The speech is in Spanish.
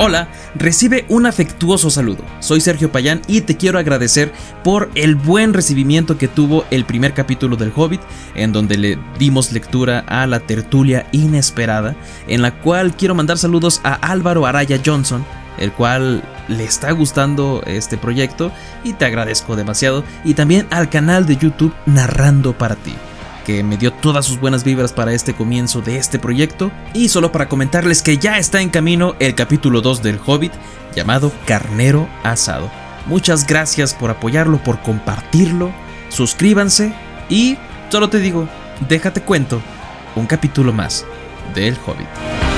Hola, recibe un afectuoso saludo. Soy Sergio Payán y te quiero agradecer por el buen recibimiento que tuvo el primer capítulo del Hobbit, en donde le dimos lectura a la tertulia inesperada, en la cual quiero mandar saludos a Álvaro Araya Johnson, el cual le está gustando este proyecto y te agradezco demasiado, y también al canal de YouTube Narrando para ti que me dio todas sus buenas vibras para este comienzo de este proyecto. Y solo para comentarles que ya está en camino el capítulo 2 del Hobbit llamado Carnero Asado. Muchas gracias por apoyarlo, por compartirlo, suscríbanse y solo te digo, déjate cuento un capítulo más del Hobbit.